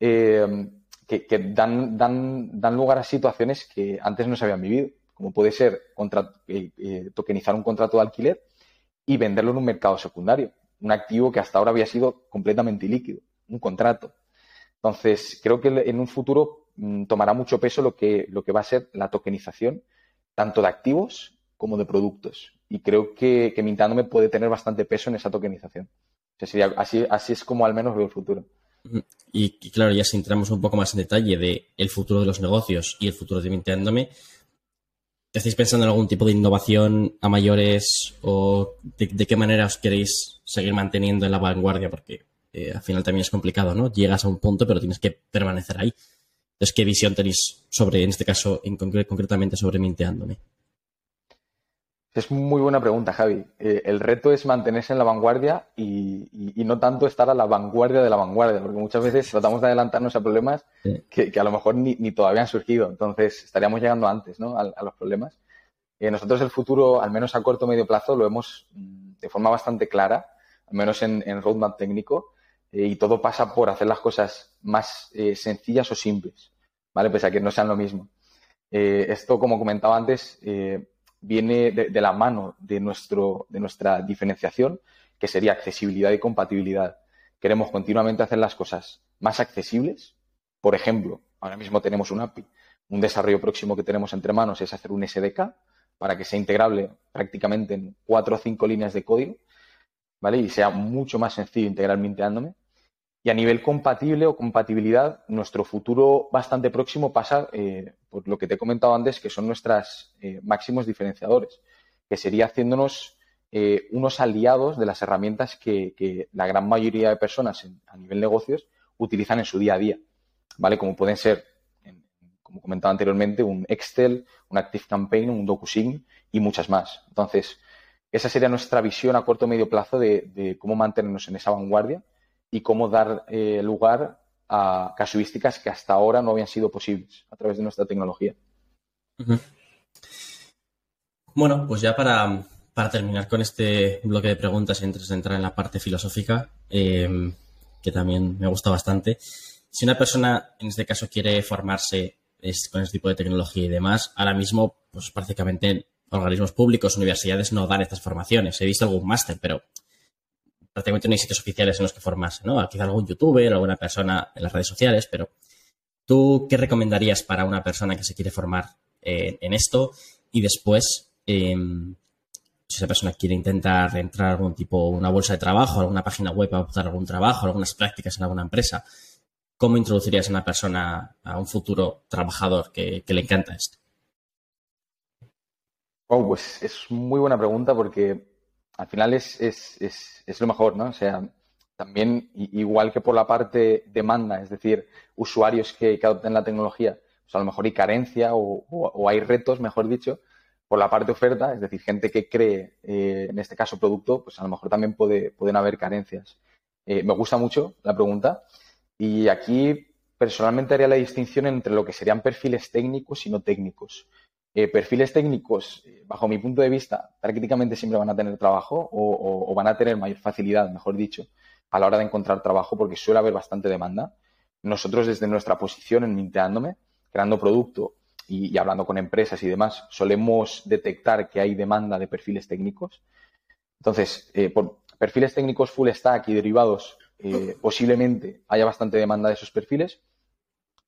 eh, que, dan, dan, lugar a situaciones que antes no se habían vivido, como puede ser eh, tokenizar un contrato de alquiler y venderlo en un mercado secundario, un activo que hasta ahora había sido completamente ilíquido, un contrato. Entonces, creo que en un futuro Mm, tomará mucho peso lo que, lo que va a ser la tokenización, tanto de activos como de productos. Y creo que, que Mintándome puede tener bastante peso en esa tokenización. así, así es como al menos veo el futuro. Y, claro, ya si entramos un poco más en detalle de el futuro de los negocios y el futuro de Mintándome, ¿estáis pensando en algún tipo de innovación a mayores o de, qué manera os queréis seguir manteniendo en la vanguardia? Porque eh, al final también es complicado, ¿no? Llegas a un punto, pero tienes que permanecer ahí. Entonces, ¿qué visión tenéis sobre, en este caso, en concretamente sobre Minteándome? Es muy buena pregunta, Javi. Eh, el reto es mantenerse en la vanguardia y, no tanto estar a la vanguardia de la vanguardia, porque muchas veces tratamos de adelantarnos a problemas que, a lo mejor ni, todavía han surgido. Entonces, estaríamos llegando antes ¿no? a, los problemas. Eh, nosotros el futuro, al menos a corto o medio plazo, lo vemos mm, de forma bastante clara, al menos en, en roadmap técnico, eh, y todo pasa por hacer las cosas más sencillas o simples. ¿vale? Pese a que no sean lo mismo. Esto, como comentaba antes, eh, viene de, la mano de, nuestro, de nuestra diferenciación, que sería accesibilidad y compatibilidad. Queremos continuamente hacer las cosas más accesibles. Por ejemplo, ahora mismo tenemos un API. Un desarrollo próximo que tenemos entre manos es hacer un SDK para que sea integrable prácticamente en cuatro o cinco líneas de código, ¿vale? Y sea mucho más sencillo integrar minteándome. Y a nivel compatible o compatibilidad, nuestro futuro bastante próximo pasa eh, por lo que te he comentado antes, que son nuestros eh, máximos diferenciadores, que sería haciéndonos eh, unos aliados de las herramientas que, la gran mayoría de personas a nivel negocios utilizan en su día a día, ¿vale? Como pueden ser, como comentaba anteriormente, un Excel, un Active Campaign, un DocuSign y muchas más. Entonces, esa sería nuestra visión a corto o medio plazo de cómo mantenernos en esa vanguardia y cómo dar eh, lugar a casuísticas que hasta ahora no habían sido posibles a través de nuestra tecnología. Bueno, pues ya para, terminar con este bloque de preguntas y antes de entrar en la parte filosófica, em, que también me gusta bastante, si una persona en este caso quiere formarse con este tipo de tecnología y demás, ahora mismo, pues prácticamente organismos públicos, universidades no dan estas formaciones. He visto algún máster, pero prácticamente no hay sitios oficiales en los que formarse, ¿no? Quizá algún youtuber, alguna persona en las redes sociales, pero ¿tú qué recomendarías para una persona que se quiere formar eh, en esto y después, em, si esa persona quiere intentar entrar a algún tipo, una bolsa de trabajo, alguna página web para optar algún trabajo, algunas prácticas en alguna empresa, ¿cómo introducirías a una persona a un futuro trabajador que, le encanta esto? Oh, pues es muy buena pregunta porque al final es, es, es, es, lo mejor, ¿no? O sea, también, igual que por la parte demanda, es decir, usuarios que, adopten la tecnología, pues a lo mejor hay carencia o, hay retos, mejor dicho, por la parte oferta, es decir, gente que cree, eh, en este caso, producto, pues a lo mejor también puede, pueden haber carencias. Eh, me gusta mucho la pregunta y aquí personalmente haría la distinción entre lo que serían perfiles técnicos y no técnicos. Eh, perfiles técnicos, bajo mi punto de vista, prácticamente siempre van a tener trabajo o, van a tener mayor facilidad, mejor dicho, a la hora de encontrar trabajo porque suele haber bastante demanda. Nosotros desde nuestra posición en Minteándome, creando producto y, hablando con empresas y demás, solemos detectar que hay demanda de perfiles técnicos. Entonces, eh, por perfiles técnicos full stack y derivados, eh, posiblemente haya bastante demanda de esos perfiles.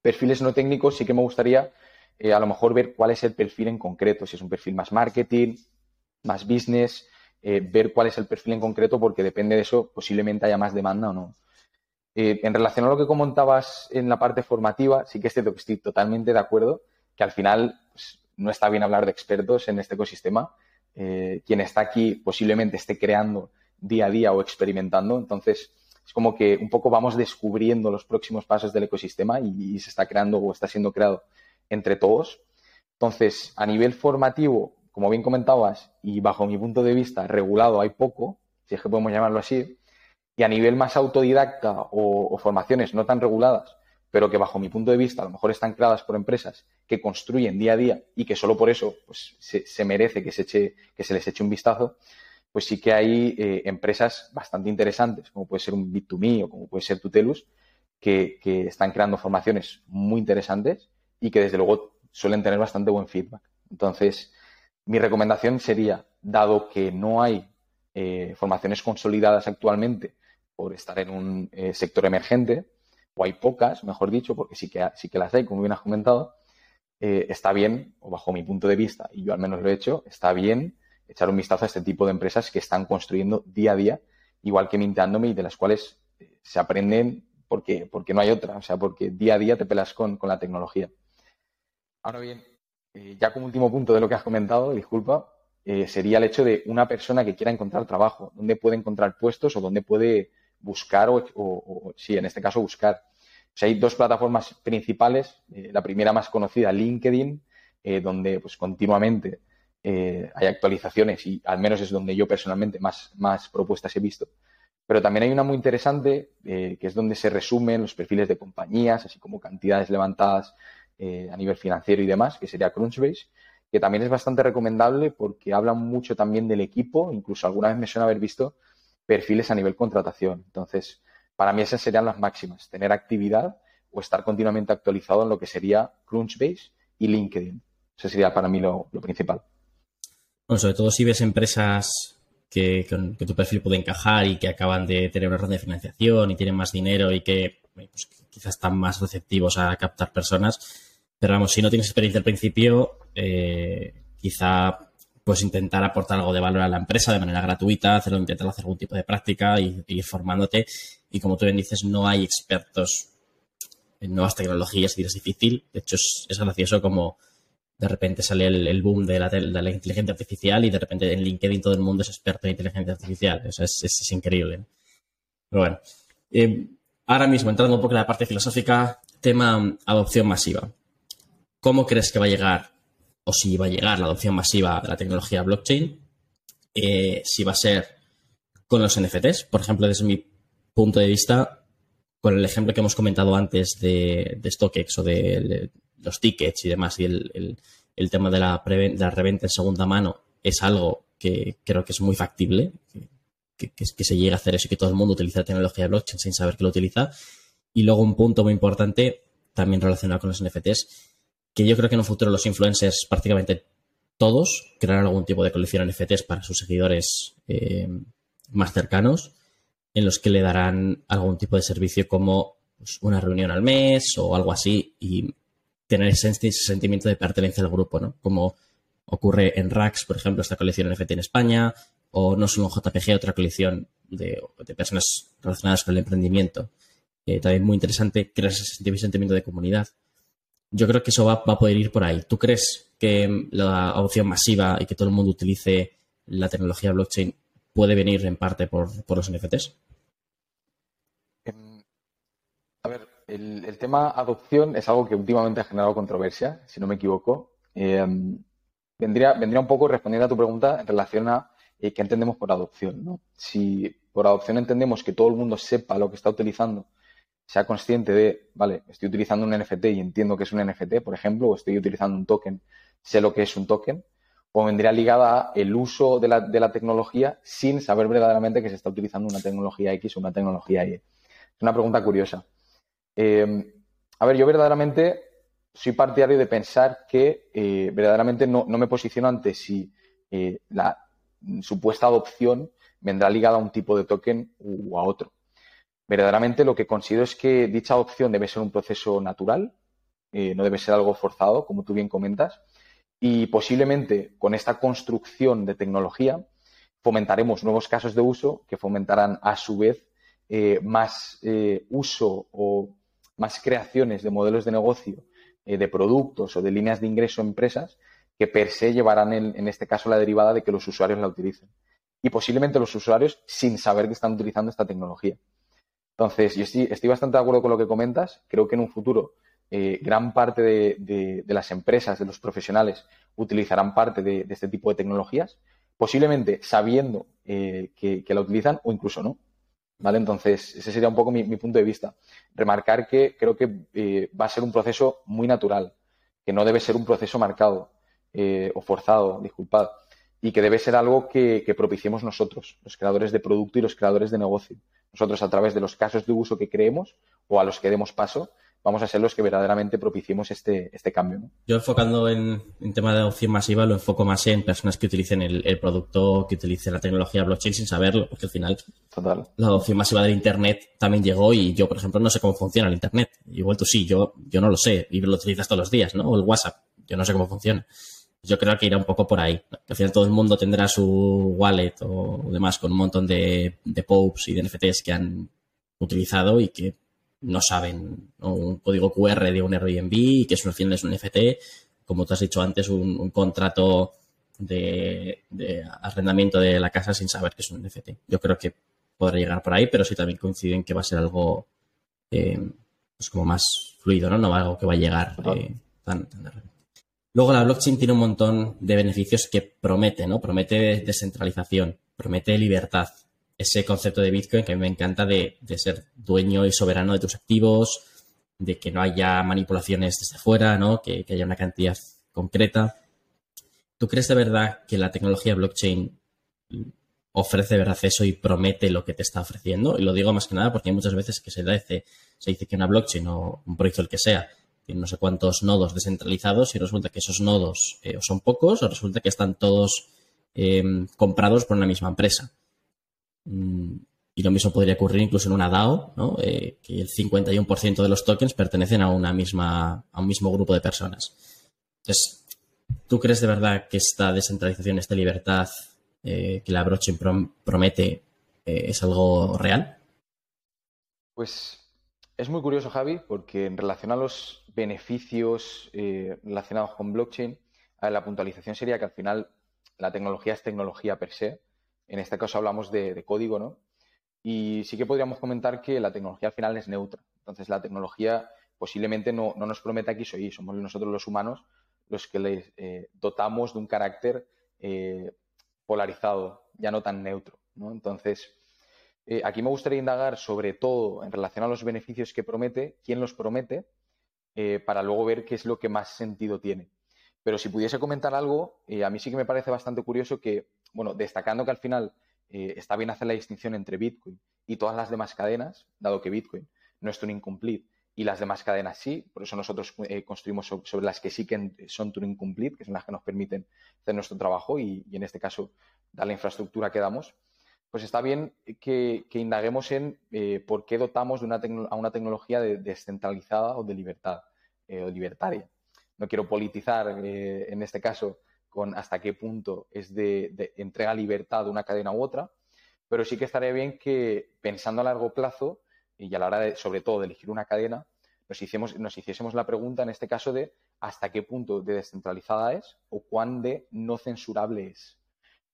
Perfiles no técnicos sí que me gustaría eh, a lo mejor ver cuál es el perfil en concreto, si es un perfil más marketing, más business, ver cuál es el perfil en concreto porque depende de eso posiblemente haya más demanda o no. en relación a lo que comentabas en la parte formativa, sí que estoy totalmente de acuerdo que al final pues, no está bien hablar de expertos en este ecosistema. Eh, quien está aquí posiblemente esté creando día a día o experimentando. Entonces, es como que un poco vamos descubriendo los próximos pasos del ecosistema y, se está creando o está siendo creado entre todos. Entonces, a nivel formativo, como bien comentabas, y bajo mi punto de vista, regulado hay poco, si es que podemos llamarlo así, y a nivel más autodidacta o formaciones no tan reguladas, pero que bajo mi punto de vista a lo mejor están creadas por empresas que construyen día a día y que solo por eso pues, se, merece que se, eche, que se les eche un vistazo, pues sí que hay eh, empresas bastante interesantes, como puede ser un Bit2Me o como puede ser Tutelus, que, que están creando formaciones muy interesantes y que desde luego suelen tener bastante buen feedback. Entonces, mi recomendación sería, dado que no hay eh, formaciones consolidadas actualmente por estar en un eh, sector emergente, o hay pocas, mejor dicho, porque sí que, sí que las hay, como bien has comentado, eh, está bien, o bajo mi punto de vista, y yo al menos lo he hecho, está bien echar un vistazo a este tipo de empresas que están construyendo día a día, igual que Minteándome, y de las cuales se aprenden porque, porque no hay otra, o sea, porque día a día te pelas con, con la tecnología. Ahora bien, eh, ya como último punto de lo que has comentado, disculpa, sería el hecho de una persona que quiera encontrar trabajo, dónde puede encontrar puestos o dónde puede buscar o, sí, en este caso buscar. hay dos plataformas principales. Eh, la primera más conocida, LinkedIn, eh, donde pues continuamente eh, hay actualizaciones y al menos es donde yo personalmente más, más propuestas he visto. Pero también hay una muy interesante, que es donde se resumen los perfiles de compañías, así como cantidades levantadas a nivel financiero y demás, que sería Crunchbase, que también es bastante recomendable porque habla mucho también del equipo, incluso alguna vez me suena haber visto perfiles a nivel contratación. Entonces, para mí esas serían las máximas, tener actividad o estar continuamente actualizado en lo que sería Crunchbase y LinkedIn. Eso sería para mí lo, principal. Bueno, sobre todo si ves empresas que, que, tu perfil puede encajar y que acaban de tener una ronda de financiación y tienen más dinero y que pues, quizás están más receptivos a captar personas. Pero vamos, si no tienes experiencia al principio, eh, quizá pues intentar aportar algo de valor a la empresa de manera gratuita, hacerlo, intentar hacer algún tipo de práctica y, ir formándote. Y como tú bien dices, no hay expertos en nuevas tecnologías y es difícil. De hecho, es, gracioso como de repente sale el, boom de la, inteligencia artificial y de repente en LinkedIn todo el mundo es experto en inteligencia artificial. Eso es, increíble. Pero bueno, eh, ahora mismo entrando un poco en la parte filosófica, tema adopción masiva. ¿Cómo crees que va a llegar o si va a llegar la adopción masiva de la tecnología blockchain, eh, si va a ser con los NFTs. Por ejemplo, desde mi punto de vista, con el ejemplo que hemos comentado antes de, StockX o de, los tickets y demás, y el, tema de la, la, reventa en segunda mano es algo que creo que es muy factible, que, que, se llegue a hacer eso y que todo el mundo utilice la tecnología blockchain sin saber que lo utiliza. Y luego un punto muy importante, también relacionado con los NFTs, que yo creo que en un futuro los influencers prácticamente todos crearán algún tipo de colección NFTs para sus seguidores eh, más cercanos, en los que le darán algún tipo de servicio como pues, una reunión al mes o algo así y tener ese, sentimiento de pertenencia al grupo, ¿no? Como ocurre en Rax, por ejemplo, esta colección NFT en España, o no solo en JPG, otra colección de, personas relacionadas con el emprendimiento. Eh, también muy interesante crear ese sentimiento de comunidad yo creo que eso va, a poder ir por ahí. ¿Tú crees que la adopción masiva y que todo el mundo utilice la tecnología blockchain puede venir en parte por, los NFTs? Em, a ver, el, tema adopción es algo que últimamente ha generado controversia, si no me equivoco. Em, vendría, vendría un poco respondiendo a tu pregunta en relación a qué entendemos por adopción. ¿no? Si por adopción entendemos que todo el mundo sepa lo que está utilizando, sea consciente de, vale, estoy utilizando un NFT y entiendo que es un NFT, por ejemplo, o estoy utilizando un token, sé lo que es un token, o vendría ligada a el uso de la, tecnología sin saber verdaderamente que se está utilizando una tecnología X o una tecnología Y. Es una pregunta curiosa. Eh, a ver, yo verdaderamente soy partidario de pensar que eh, verdaderamente no, me posiciono ante si eh, la supuesta adopción vendrá ligada a un tipo de token u a otro. Verdaderamente lo que considero es que dicha adopción debe ser un proceso natural, no debe ser algo forzado, como tú bien comentas, y posiblemente con esta construcción de tecnología fomentaremos nuevos casos de uso que fomentarán a su vez eh, más eh, uso o más creaciones de modelos de negocio, eh, de productos o de líneas de ingreso a empresas que per se llevarán en, este caso la derivada de que los usuarios la utilicen. Y posiblemente los usuarios sin saber que están utilizando esta tecnología. Entonces, yo estoy bastante de acuerdo con lo que comentas. Creo que en un futuro eh, gran parte de, las empresas, de los profesionales, utilizarán parte de, este tipo de tecnologías, posiblemente sabiendo eh, que, la utilizan o incluso no. ¿Vale? Entonces, ese sería un poco mi, punto de vista. Remarcar que creo que eh, va a ser un proceso muy natural, que no debe ser un proceso marcado o forzado, disculpad, y que debe ser algo que, que propiciemos nosotros, los creadores de producto y los creadores de negocio. Nosotros, a través de los casos de uso que creemos o a los que demos paso, vamos a ser los que verdaderamente propiciemos este, este cambio. Yo enfocando en, en, tema de adopción masiva, lo enfoco más en personas que utilicen el, producto, que utilicen la tecnología blockchain sin saberlo, porque al final Total. la adopción masiva del Internet también llegó y yo, por ejemplo, no sé cómo funciona el Internet. Igual tú sí, yo, yo no lo sé y lo utilizas todos los días, ¿no? O el WhatsApp, yo no sé cómo funciona. Yo creo que irá un poco por ahí. Al final todo el mundo tendrá su wallet o demás con un montón de, de POPs y de NFTs que han utilizado y que no saben un código QR de un Airbnb y que es un fin es un NFT, como tú has dicho antes, un, contrato de, arrendamiento de la casa sin saber que es un NFT. Yo creo que podrá llegar por ahí, pero sí también coinciden que va a ser algo eh, pues como más fluido, ¿no? No algo que va a llegar eh, tan, tan Luego la blockchain tiene un montón de beneficios que promete, ¿no? Promete descentralización, promete libertad, ese concepto de Bitcoin que a mí me encanta de, ser dueño y soberano de tus activos, de que no haya manipulaciones desde fuera, ¿no? Que, haya una cantidad concreta. ¿Tú crees de verdad que la tecnología blockchain ofrece verdad eso y promete lo que te está ofreciendo? Y lo digo más que nada porque hay muchas veces que se dice, se dice que una blockchain o un proyecto el que sea no sé cuántos nodos descentralizados y resulta que esos nodos eh, son pocos o resulta que están todos eh, comprados por una misma empresa. Mm, y lo mismo podría ocurrir incluso en una DAO, ¿no? Eh, que el 51% de los tokens pertenecen a una misma, a un mismo grupo de personas. Entonces, ¿tú crees de verdad que esta descentralización, esta libertad eh, que la blockchain promete es algo real? Pues es muy curioso, Javi, porque en relación a los beneficios relacionados con blockchain, la puntualización sería que al final la tecnología es tecnología per se en este caso hablamos de, código, ¿no? Y sí que podríamos comentar que la tecnología al final es neutra. Entonces, la tecnología posiblemente no, nos promete aquí soy, somos nosotros los humanos los que les eh, dotamos de un carácter eh, polarizado, ya no tan neutro. ¿no? Entonces, eh, aquí me gustaría indagar sobre todo en relación a los beneficios que promete, quién los promete, para luego ver qué es lo que más sentido tiene. Pero si pudiese comentar algo, a mí sí que me parece bastante curioso que bueno, destacando que al final eh, está bien hacer la distinción entre Bitcoin y todas las demás cadenas, dado que Bitcoin no es un incomplete y las demás cadenas sí, por eso nosotros eh, construimos sobre, las que sí que son Turing Complete, que son las que nos permiten hacer nuestro trabajo y, en este caso dar la infraestructura que damos, pues está bien que, indaguemos en eh, por qué dotamos de una a una tecnología descentralizada o de libertad o libertaria. No quiero politizar en este caso con hasta qué punto es de, entrega libertad de una cadena u otra, pero sí que estaría bien que pensando a largo plazo y a la hora de, sobre todo de elegir una cadena, nos, hicimos, nos hiciésemos la pregunta en este caso de hasta qué punto de descentralizada es o cuán de no censurable es.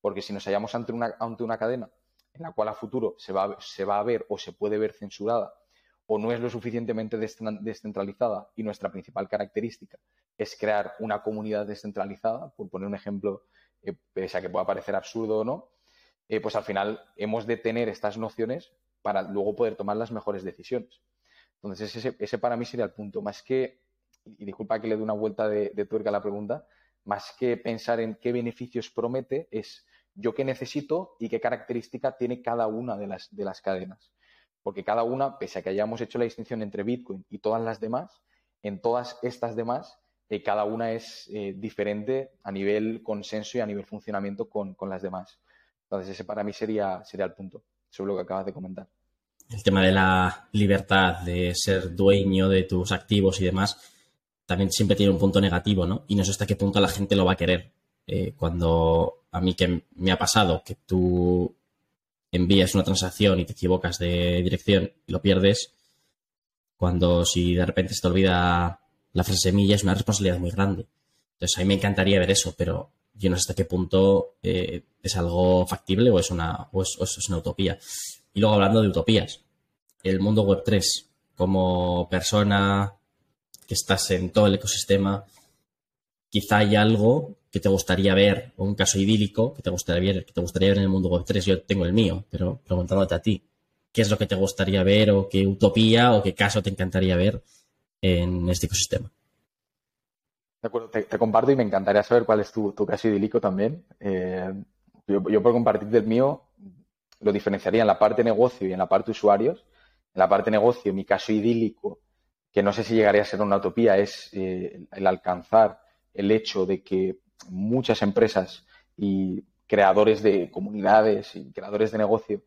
Porque si nos hallamos ante una, ante una cadena en la cual a futuro se va, se va a ver o se puede ver censurada o no es lo suficientemente descentralizada y nuestra principal característica es crear una comunidad descentralizada, por poner un ejemplo, eh, pese a que pueda parecer absurdo o no, eh, pues al final hemos de tener estas nociones para luego poder tomar las mejores decisiones. Entonces, ese, para mí sería el punto. Más que, y disculpa que le dé una vuelta de, tuerca a la pregunta, más que pensar en qué beneficios promete, es yo qué necesito y qué característica tiene cada una de las, de las cadenas. Porque cada una, pese a que hayamos hecho la distinción entre Bitcoin y todas las demás, en todas estas demás, eh, cada una es eh, diferente a nivel consenso y a nivel funcionamiento con, con, las demás. Entonces, ese para mí sería, sería el punto sobre lo que acabas de comentar el tema de la libertad, de ser dueño de tus activos y demás, también siempre tiene un punto negativo, ¿no? Y no sé hasta qué punto la gente lo va a querer. Eh, cuando a mí que me ha pasado que tú envías una transacción y te equivocas de dirección y lo pierdes, cuando si de repente se te olvida la frase semilla es una responsabilidad muy grande. Entonces a mí me encantaría ver eso, pero yo no sé hasta qué punto eh, es algo factible o es una, o es una utopía. Y luego hablando de utopías, el mundo web 3, como persona que estás en todo el ecosistema, quizá hay algo que te gustaría ver, o un caso idílico que te gustaría ver, que te gustaría ver en el mundo web 3. Yo tengo el mío, pero preguntándote a ti, ¿qué es lo que te gustaría ver o qué utopía o qué caso te encantaría ver en este ecosistema? De acuerdo, te, comparto y me encantaría saber cuál es tu, caso idílico también. Eh, yo, yo, por compartir del mío, lo diferenciaría en la parte negocio y en la parte usuarios. En la parte negocio, mi caso idílico, que no sé si llegaría a ser una utopía, es eh, el alcanzar el hecho de que muchas empresas y creadores de comunidades y creadores de negocio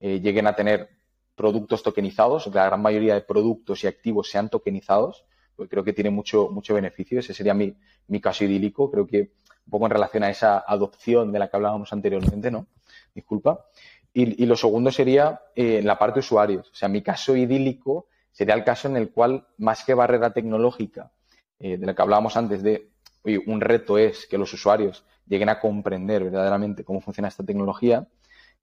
eh, lleguen a tener productos tokenizados, la gran mayoría de productos y activos sean tokenizados, porque creo que tiene mucho, mucho beneficio. Ese sería mi, mi caso idílico. Creo que un poco en relación a esa adopción de la que hablábamos anteriormente, ¿no? Disculpa. Y, lo segundo sería eh, la parte de usuarios. O sea, mi caso idílico sería el caso en el cual, más que barrera tecnológica, eh, de la que hablábamos antes, de un reto es que los usuarios lleguen a comprender verdaderamente cómo funciona esta tecnología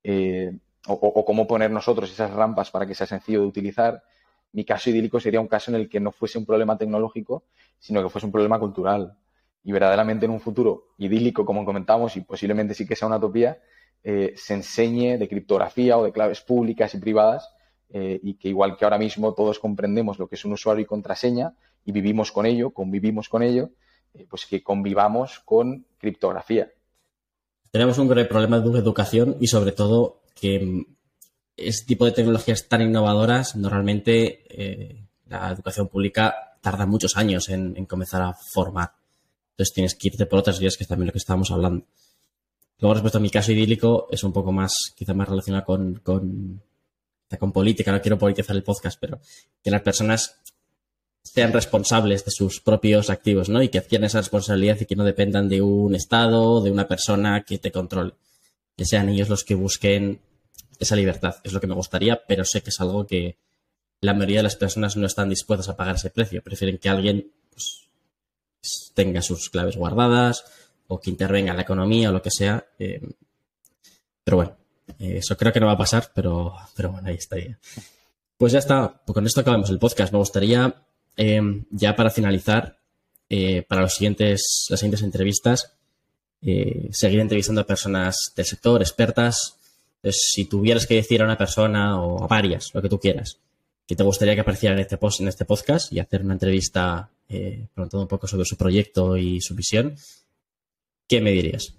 eh, o, cómo poner nosotros esas rampas para que sea sencillo de utilizar. Mi caso idílico sería un caso en el que no fuese un problema tecnológico, sino que fuese un problema cultural. Y verdaderamente en un futuro idílico, como comentamos, y posiblemente sí que sea una utopía, eh, se enseñe de criptografía o de claves públicas y privadas eh, y que igual que ahora mismo todos comprendemos lo que es un usuario y contraseña y vivimos con ello, convivimos con ello, pues que convivamos con criptografía. Tenemos un gran problema de educación y sobre todo que este tipo de tecnologías tan innovadoras normalmente la educación pública tarda muchos años en, en comenzar a formar. Entonces tienes que irte por otras vías, que es también lo que estábamos hablando. Luego, respecto a mi caso idílico, es un poco más, quizá más relacionado con, con, con política. No quiero politizar el podcast, pero que las personas sean responsables de sus propios activos, ¿no? Y que adquieran esa responsabilidad y que no dependan de un Estado, de una persona que te controle. Que sean ellos los que busquen esa libertad. Es lo que me gustaría, pero sé que es algo que la mayoría de las personas no están dispuestas a pagar ese precio. Prefieren que alguien pues, tenga sus claves guardadas, o que intervenga en la economía o lo que sea. Eh, pero bueno, eh, eso creo que no va a pasar, pero, pero bueno, ahí estaría. Pues ya está, pues con esto acabamos el podcast. Me gustaría, eh, ya para finalizar, para los siguientes, las siguientes entrevistas, seguir entrevistando a personas del sector, expertas. si tuvieras que decir a una persona o a varias, lo que tú quieras, que te gustaría que apareciera en este, post, en este podcast y hacer una entrevista preguntando un poco sobre su proyecto y su visión, ¿qué me dirías?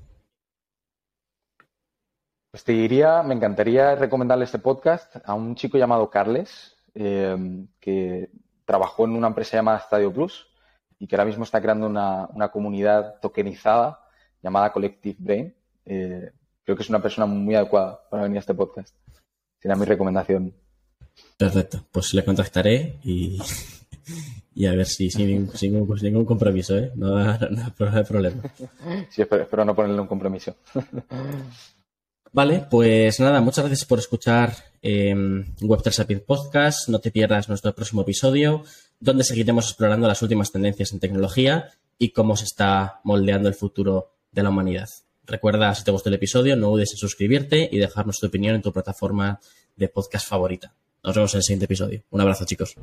Pues te diría, me encantaría recomendarle este podcast a un chico llamado Carles, eh, que trabajó en una empresa llamada Stadio Plus y que ahora mismo está creando una, comunidad tokenizada llamada Collective Brain. Eh, creo que es una persona muy adecuada para venir a este podcast. Sería mi recomendación. Perfecto, pues le contactaré y, y a ver si sin, ningún, compromiso, ¿eh? No, hay problema. Sí, espero, no ponerle un compromiso. Vale, pues nada, muchas gracias por escuchar eh, Web3 Podcast. No te pierdas nuestro próximo episodio, donde seguiremos explorando las últimas tendencias en tecnología y cómo se está moldeando el futuro de la humanidad. Recuerda, si te gustó el episodio, no dudes en suscribirte y dejarnos tu opinión en tu plataforma de podcast favorita. nos vemos en el siguiente episodio. Un abrazo, chicos.